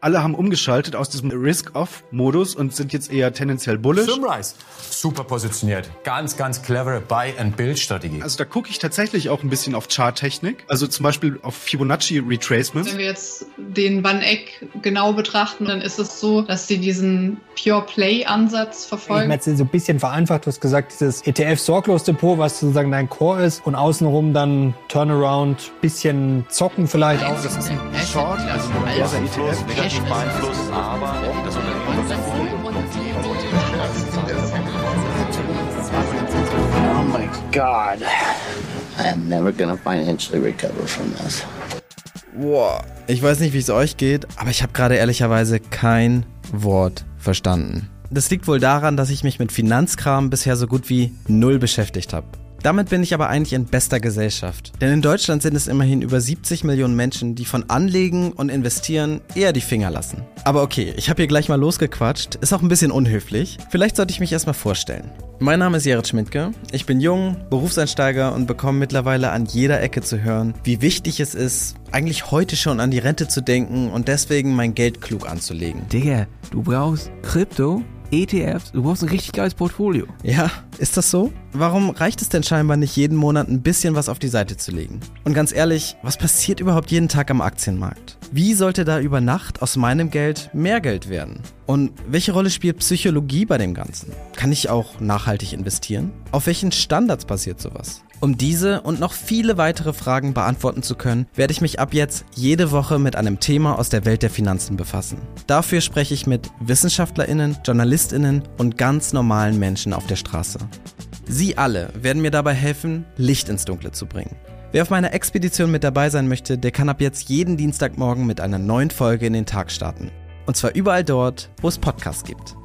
alle haben umgeschaltet aus diesem Risk-Off-Modus und sind jetzt eher tendenziell bullish. Sunrise, super positioniert. Ganz, ganz clevere Buy-and-Build-Strategie. Also da gucke ich tatsächlich auch ein bisschen auf Charttechnik. Also zum Beispiel auf Fibonacci Retracements. Wenn wir jetzt den Van Eck genau betrachten, dann ist es so, dass sie diesen Pure Play-Ansatz verfolgen. Ich jetzt so ein bisschen vereinfacht, du hast gesagt, dieses ETF-Sorglos-Depot, was sozusagen dein Core ist und außenrum dann Turnaround, bisschen zocken vielleicht auch. Das ist ein Short, also ein diverser ETF. Negativ beeinflusst, aber das Oh my God. I am never gonna financially recover from this. Boah, ich weiß nicht, wie es euch geht, aber ich habe gerade ehrlicherweise kein Wort verstanden. Das liegt wohl daran, dass ich mich mit Finanzkram bisher so gut wie null beschäftigt habe. Damit bin ich aber eigentlich in bester Gesellschaft. Denn in Deutschland sind es immerhin über 70 Millionen Menschen, die von Anlegen und Investieren eher die Finger lassen. Aber okay, ich habe hier gleich mal losgequatscht, ist auch ein bisschen unhöflich. Vielleicht sollte ich mich erstmal vorstellen. Mein Name ist Jared Schmidtke, ich bin jung, Berufseinsteiger und bekomme mittlerweile an jeder Ecke zu hören, wie wichtig es ist, eigentlich heute schon an die Rente zu denken und deswegen mein Geld klug anzulegen. Digga, du brauchst Krypto, ETFs, du brauchst ein richtig geiles Portfolio. Ja, ist das so? Warum reicht es denn scheinbar nicht jeden Monat ein bisschen was auf die Seite zu legen? Und ganz ehrlich, was passiert überhaupt jeden Tag am Aktienmarkt? Wie sollte da über Nacht aus meinem Geld mehr Geld werden? Und welche Rolle spielt Psychologie bei dem Ganzen? Kann ich auch nachhaltig investieren? Auf welchen Standards basiert sowas? Um diese und noch viele weitere Fragen beantworten zu können, werde ich mich ab jetzt jede Woche mit einem Thema aus der Welt der Finanzen befassen. Dafür spreche ich mit Wissenschaftlerinnen, Journalistinnen und ganz normalen Menschen auf der Straße. Sie alle werden mir dabei helfen, Licht ins Dunkle zu bringen. Wer auf meiner Expedition mit dabei sein möchte, der kann ab jetzt jeden Dienstagmorgen mit einer neuen Folge in den Tag starten. Und zwar überall dort, wo es Podcasts gibt.